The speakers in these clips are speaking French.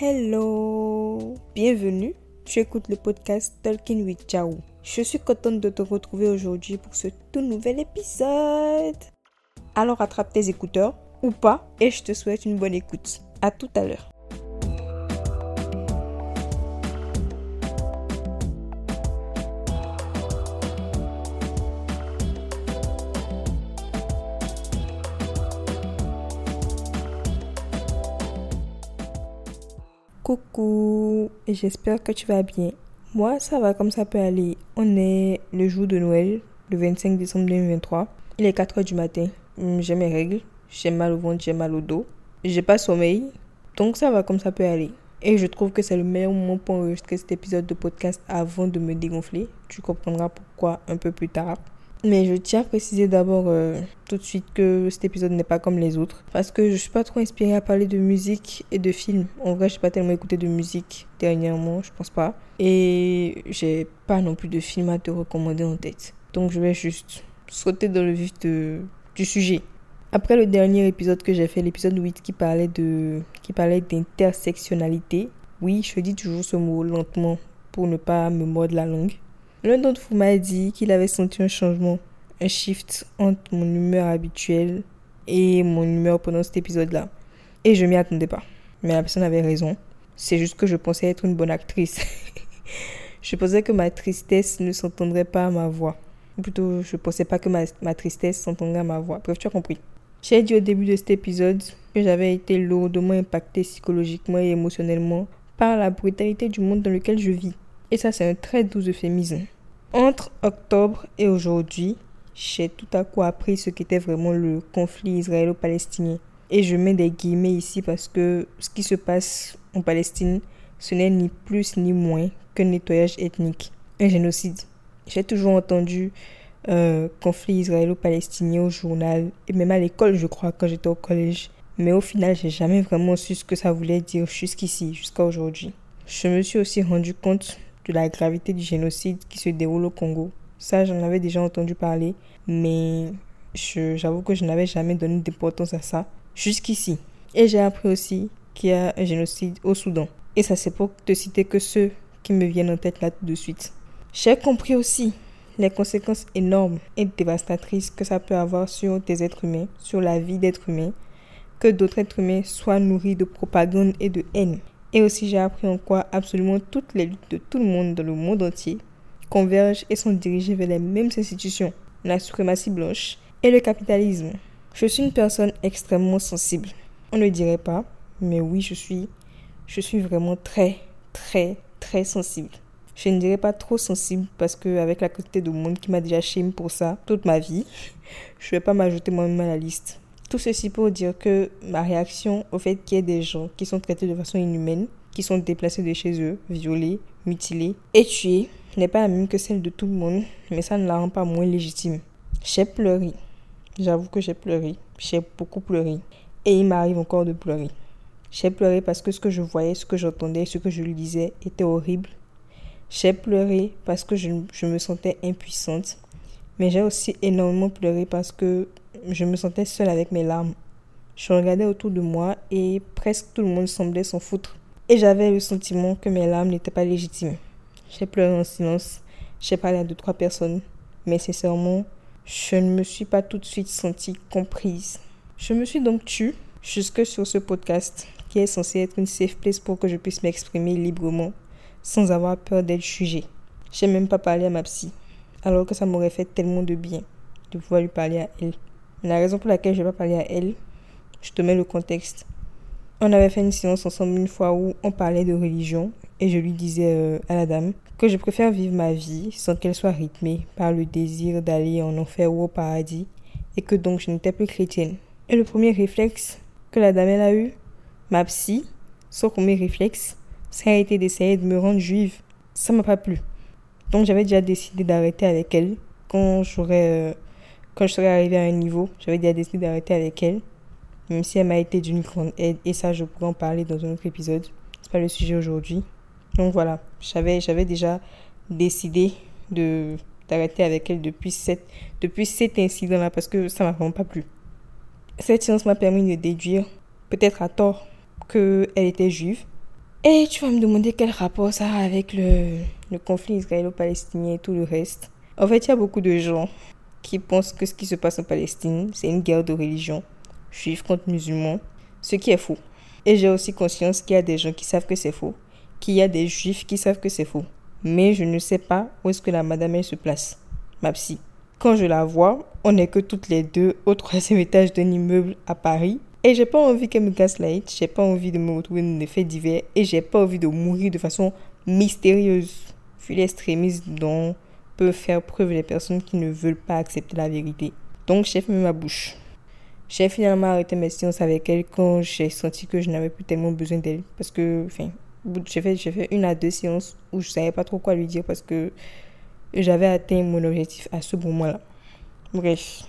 Hello Bienvenue, tu écoutes le podcast Talking with Jao. Je suis contente de te retrouver aujourd'hui pour ce tout nouvel épisode. Alors attrape tes écouteurs ou pas et je te souhaite une bonne écoute. À tout à l'heure. Coucou, j'espère que tu vas bien. Moi, ça va comme ça peut aller. On est le jour de Noël, le 25 décembre 2023. Il est 4 heures du matin. Hum, j'ai mes règles. J'ai mal au ventre, j'ai mal au dos. J'ai pas sommeil. Donc ça va comme ça peut aller. Et je trouve que c'est le meilleur moment pour enregistrer cet épisode de podcast avant de me dégonfler. Tu comprendras pourquoi un peu plus tard. Mais je tiens à préciser d'abord euh, tout de suite que cet épisode n'est pas comme les autres. Parce que je suis pas trop inspirée à parler de musique et de films. En vrai, je n'ai pas tellement écouté de musique dernièrement, je pense pas. Et j'ai pas non plus de film à te recommander en tête. Donc je vais juste sauter dans le vif du sujet. Après le dernier épisode que j'ai fait, l'épisode 8 qui parlait de qui parlait d'intersectionnalité. Oui, je dis toujours ce mot lentement pour ne pas me mordre la langue. L'un d'entre vous m'a dit qu'il avait senti un changement, un shift entre mon humeur habituelle et mon humeur pendant cet épisode-là. Et je m'y attendais pas. Mais la personne avait raison. C'est juste que je pensais être une bonne actrice. je pensais que ma tristesse ne s'entendrait pas à ma voix. Ou plutôt, je pensais pas que ma, ma tristesse s'entendrait à ma voix. Bref, tu as compris. J'ai dit au début de cet épisode que j'avais été lourdement impactée psychologiquement et émotionnellement par la brutalité du monde dans lequel je vis. Et ça, c'est un très doux euphémisme. Entre octobre et aujourd'hui, j'ai tout à coup appris ce qu'était vraiment le conflit israélo-palestinien. Et je mets des guillemets ici parce que ce qui se passe en Palestine, ce n'est ni plus ni moins qu'un nettoyage ethnique, un génocide. J'ai toujours entendu euh, conflit israélo-palestinien au journal et même à l'école, je crois, quand j'étais au collège. Mais au final, j'ai jamais vraiment su ce que ça voulait dire jusqu'ici, jusqu'à aujourd'hui. Je me suis aussi rendu compte de la gravité du génocide qui se déroule au Congo. Ça, j'en avais déjà entendu parler, mais j'avoue que je n'avais jamais donné d'importance à ça jusqu'ici. Et j'ai appris aussi qu'il y a un génocide au Soudan. Et ça, c'est pour te citer que ceux qui me viennent en tête là tout de suite. J'ai compris aussi les conséquences énormes et dévastatrices que ça peut avoir sur des êtres humains, sur la vie d'êtres humains, que d'autres êtres humains soient nourris de propagande et de haine. Et aussi, j'ai appris en quoi absolument toutes les luttes de tout le monde dans le monde entier convergent et sont dirigées vers les mêmes institutions, la suprématie blanche et le capitalisme. Je suis une personne extrêmement sensible. On ne dirait pas, mais oui, je suis, je suis vraiment très, très, très sensible. Je ne dirais pas trop sensible parce que avec la quantité de monde qui m'a déjà shame pour ça toute ma vie, je ne vais pas m'ajouter moi-même à la liste. Tout ceci pour dire que ma réaction au fait qu'il y ait des gens qui sont traités de façon inhumaine, qui sont déplacés de chez eux, violés, mutilés et tués, n'est pas la même que celle de tout le monde, mais ça ne la rend pas moins légitime. J'ai pleuré. J'avoue que j'ai pleuré. J'ai beaucoup pleuré. Et il m'arrive encore de pleurer. J'ai pleuré parce que ce que je voyais, ce que j'entendais, ce que je lisais était horrible. J'ai pleuré parce que je, je me sentais impuissante. Mais j'ai aussi énormément pleuré parce que je me sentais seule avec mes larmes. Je regardais autour de moi et presque tout le monde semblait s'en foutre. Et j'avais le sentiment que mes larmes n'étaient pas légitimes. J'ai pleuré en silence. J'ai parlé à deux, trois personnes. Mais sincèrement, je ne me suis pas tout de suite sentie comprise. Je me suis donc tue jusque sur ce podcast qui est censé être une safe place pour que je puisse m'exprimer librement sans avoir peur d'être jugée. J'ai même pas parlé à ma psy, alors que ça m'aurait fait tellement de bien de pouvoir lui parler à elle. La raison pour laquelle je vais pas parler à elle, je te mets le contexte. On avait fait une séance ensemble une fois où on parlait de religion et je lui disais euh, à la dame que je préfère vivre ma vie sans qu'elle soit rythmée par le désir d'aller en enfer ou au paradis et que donc je n'étais plus chrétienne. Et le premier réflexe que la dame elle a eu, ma psy, son premier réflexe, ça a été d'essayer de me rendre juive. Ça m'a pas plu. Donc j'avais déjà décidé d'arrêter avec elle quand j'aurais euh, quand je serais arrivée à un niveau, j'avais déjà décidé d'arrêter avec elle, même si elle m'a été d'une grande aide, et ça, je pourrais en parler dans un autre épisode. C'est pas le sujet aujourd'hui. Donc voilà, j'avais, j'avais déjà décidé d'arrêter avec elle depuis, cette, depuis cet incident-là parce que ça m'a vraiment pas plu. Cette séance m'a permis de déduire, peut-être à tort, qu'elle était juive. Et tu vas me demander quel rapport ça a avec le, le conflit israélo-palestinien et tout le reste. En fait, il y a beaucoup de gens qui pensent que ce qui se passe en Palestine, c'est une guerre de religion, juifs contre musulmans, ce qui est faux. Et j'ai aussi conscience qu'il y a des gens qui savent que c'est faux, qu'il y a des juifs qui savent que c'est faux. Mais je ne sais pas où est-ce que la madame elle se place, ma psy. Quand je la vois, on n'est que toutes les deux au troisième étage d'un immeuble à Paris. Et j'ai pas envie qu'elle me gaslight, j'ai pas envie de me retrouver dans des faits divers et j'ai pas envie de mourir de façon mystérieuse. Vu l'extrémisme dont peuvent faire preuve les personnes qui ne veulent pas accepter la vérité. Donc j'ai fermé ma bouche. J'ai finalement arrêté mes séances avec elle quand j'ai senti que je n'avais plus tellement besoin d'elle. Parce que, enfin, j'ai fait, j'ai fait une à deux séances où je savais pas trop quoi lui dire parce que j'avais atteint mon objectif à ce moment-là. Bref,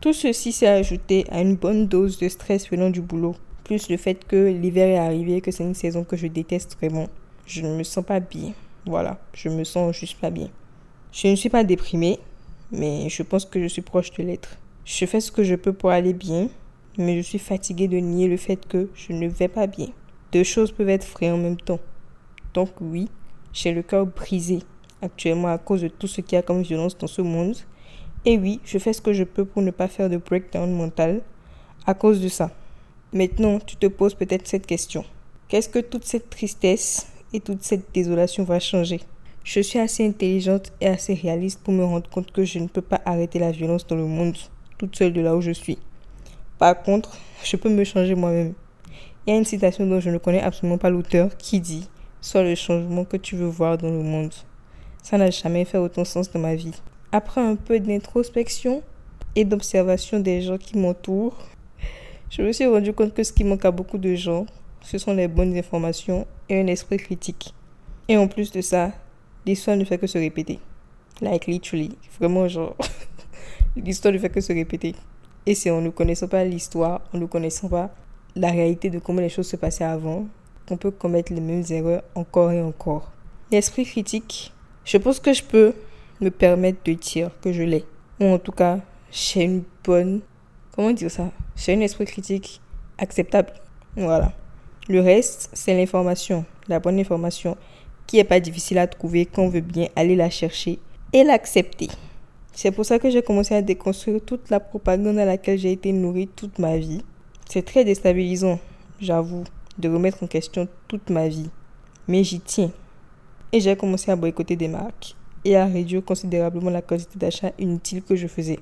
tout ceci s'est ajouté à une bonne dose de stress venant du boulot. Plus le fait que l'hiver est arrivé, que c'est une saison que je déteste vraiment. Je ne me sens pas bien. Voilà, je me sens juste pas bien. Je ne suis pas déprimée, mais je pense que je suis proche de l'être. Je fais ce que je peux pour aller bien, mais je suis fatiguée de nier le fait que je ne vais pas bien. Deux choses peuvent être vraies en même temps. Donc oui, j'ai le cœur brisé actuellement à cause de tout ce qu'il y a comme violence dans ce monde. Et oui, je fais ce que je peux pour ne pas faire de breakdown mental à cause de ça. Maintenant, tu te poses peut-être cette question. Qu'est-ce que toute cette tristesse et toute cette désolation va changer? Je suis assez intelligente et assez réaliste pour me rendre compte que je ne peux pas arrêter la violence dans le monde toute seule de là où je suis. Par contre, je peux me changer moi-même. Il y a une citation dont je ne connais absolument pas l'auteur qui dit Sois le changement que tu veux voir dans le monde. Ça n'a jamais fait autant sens dans ma vie. Après un peu d'introspection et d'observation des gens qui m'entourent, je me suis rendu compte que ce qui manque à beaucoup de gens, ce sont les bonnes informations et un esprit critique. Et en plus de ça, l'histoire ne fait que se répéter. Like literally. Vraiment, genre, l'histoire ne fait que se répéter. Et c'est en ne connaissant pas l'histoire, en ne connaissant pas la réalité de comment les choses se passaient avant, qu'on peut commettre les mêmes erreurs encore et encore. L'esprit critique, je pense que je peux me permettre de dire que je l'ai. Ou en tout cas, j'ai une bonne. Comment dire ça? J'ai un esprit critique acceptable. Voilà. Le reste, c'est l'information, la bonne information qui n'est pas difficile à trouver quand on veut bien aller la chercher et l'accepter. C'est pour ça que j'ai commencé à déconstruire toute la propagande à laquelle j'ai été nourrie toute ma vie. C'est très déstabilisant, j'avoue, de remettre en question toute ma vie. Mais j'y tiens. Et j'ai commencé à boycotter des marques et à réduire considérablement la quantité d'achats inutiles que je faisais.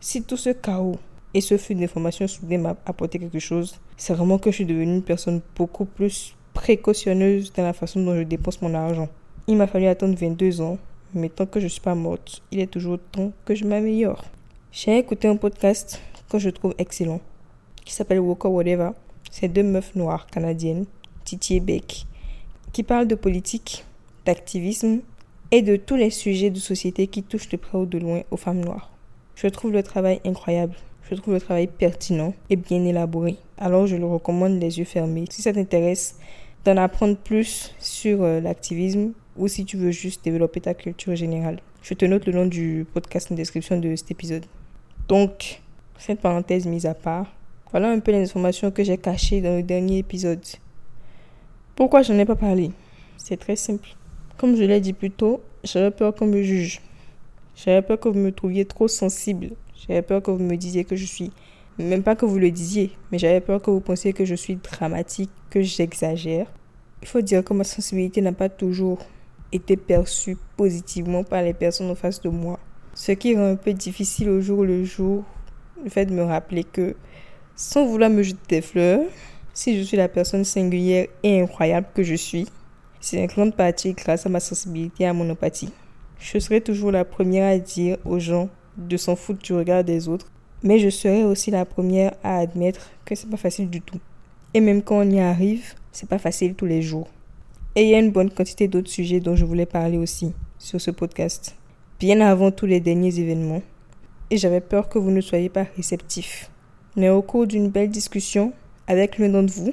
Si tout ce chaos et ce flux d'informations soudain m'a apporté quelque chose, c'est vraiment que je suis devenue une personne beaucoup plus précautionneuse dans la façon dont je dépense mon argent. Il m'a fallu attendre 22 ans, mais tant que je ne suis pas morte, il est toujours temps que je m'améliore. J'ai écouté un podcast que je trouve excellent, qui s'appelle Walker Whatever. C'est deux meufs noires canadiennes, Titi et Beck, qui parlent de politique, d'activisme et de tous les sujets de société qui touchent de près ou de loin aux femmes noires. Je trouve le travail incroyable. Je trouve le travail pertinent et bien élaboré. Alors je le recommande les yeux fermés. Si ça t'intéresse, d'en apprendre plus sur euh, l'activisme ou si tu veux juste développer ta culture générale. Je te note le nom du podcast en description de cet épisode. Donc, cette parenthèse mise à part, voilà un peu les informations que j'ai cachées dans le dernier épisode. Pourquoi je n'en ai pas parlé? C'est très simple. Comme je l'ai dit plus tôt, j'avais peur qu'on me juge. J'avais peur que vous me trouviez trop sensible. J'avais peur que vous me disiez que je suis même pas que vous le disiez, mais j'avais peur que vous pensiez que je suis dramatique, que j'exagère. Il faut dire que ma sensibilité n'a pas toujours été perçue positivement par les personnes en face de moi. Ce qui rend un peu difficile au jour le jour le fait de me rappeler que, sans vouloir me jeter des fleurs, si je suis la personne singulière et incroyable que je suis, c'est une grande partie grâce à ma sensibilité et à mon empathie. Je serai toujours la première à dire aux gens de s'en foutre du regard des autres mais je serai aussi la première à admettre que c'est pas facile du tout. Et même quand on y arrive, c'est pas facile tous les jours. Et il y a une bonne quantité d'autres sujets dont je voulais parler aussi sur ce podcast, bien avant tous les derniers événements. Et j'avais peur que vous ne soyez pas réceptifs. Mais au cours d'une belle discussion avec l'un d'entre vous,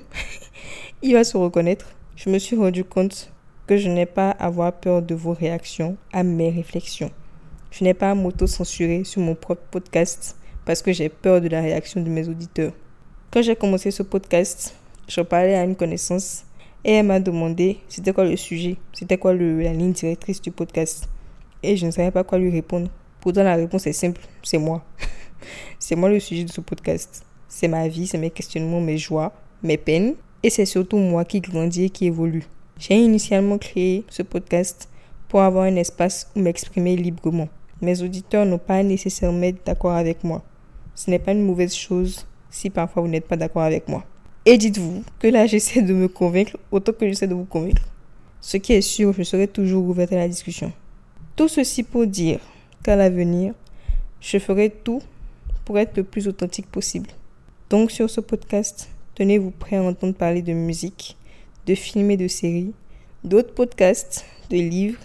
il va se reconnaître, je me suis rendu compte que je n'ai pas à avoir peur de vos réactions à mes réflexions. Je n'ai pas à m'auto-censurer sur mon propre podcast parce que j'ai peur de la réaction de mes auditeurs. Quand j'ai commencé ce podcast, je parlais à une connaissance Et elle m'a demandé c'était quoi le sujet, c'était quoi la ligne directrice du podcast. Et je ne savais pas quoi lui répondre. Pourtant, la réponse est simple, c'est moi. c'est moi le sujet de ce podcast. C'est ma vie, c'est mes questionnements, mes joies, mes peines. Et c'est surtout moi qui grandis et qui évolue. J'ai initialement créé ce podcast pour avoir un espace où m'exprimer librement. Mes auditeurs n'ont pas nécessairement d'accord avec moi. Ce n'est pas une mauvaise chose si parfois vous n'êtes pas d'accord avec moi. Et dites-vous que là, j'essaie de me convaincre autant que j'essaie de vous convaincre. Ce qui est sûr, je serai toujours ouverte à la discussion. Tout ceci pour dire qu'à l'avenir, je ferai tout pour être le plus authentique possible. Donc sur ce podcast, tenez-vous prêt à entendre parler de musique, de films et de séries, d'autres podcasts, de livres,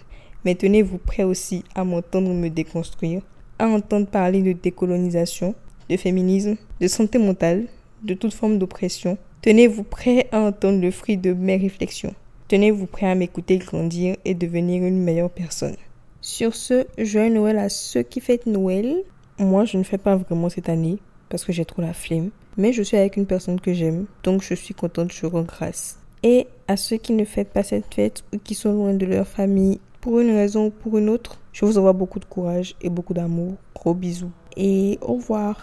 mais tenez-vous prêt aussi à m'entendre me déconstruire, à entendre parler de décolonisation, de féminisme, de santé mentale, de toute forme d'oppression. Tenez-vous prêt à entendre le fruit de mes réflexions. Tenez-vous prêt à m'écouter grandir et devenir une meilleure personne. Sur ce, joyeux Noël à ceux qui fêtent Noël. Moi, je ne fais pas vraiment cette année parce que j'ai trop la flemme. Mais je suis avec une personne que j'aime, donc je suis contente, je rends grâce. Et à ceux qui ne fêtent pas cette fête ou qui sont loin de leur famille pour une raison ou pour une autre, je vous envoie beaucoup de courage et beaucoup d'amour. Gros bisous et au revoir.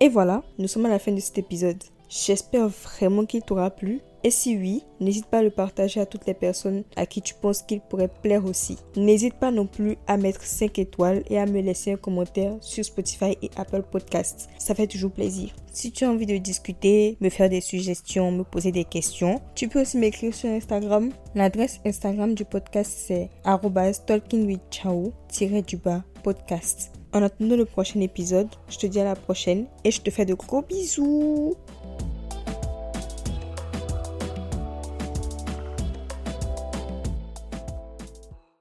Et voilà, nous sommes à la fin de cet épisode. J'espère vraiment qu'il t'aura plu. Et si oui, n'hésite pas à le partager à toutes les personnes à qui tu penses qu'il pourrait plaire aussi. N'hésite pas non plus à mettre 5 étoiles et à me laisser un commentaire sur Spotify et Apple Podcasts. Ça fait toujours plaisir. Si tu as envie de discuter, me faire des suggestions, me poser des questions, tu peux aussi m'écrire sur Instagram. L'adresse Instagram du podcast c'est talkingwithchao-podcast. En attendant le prochain épisode, je te dis à la prochaine et je te fais de gros bisous.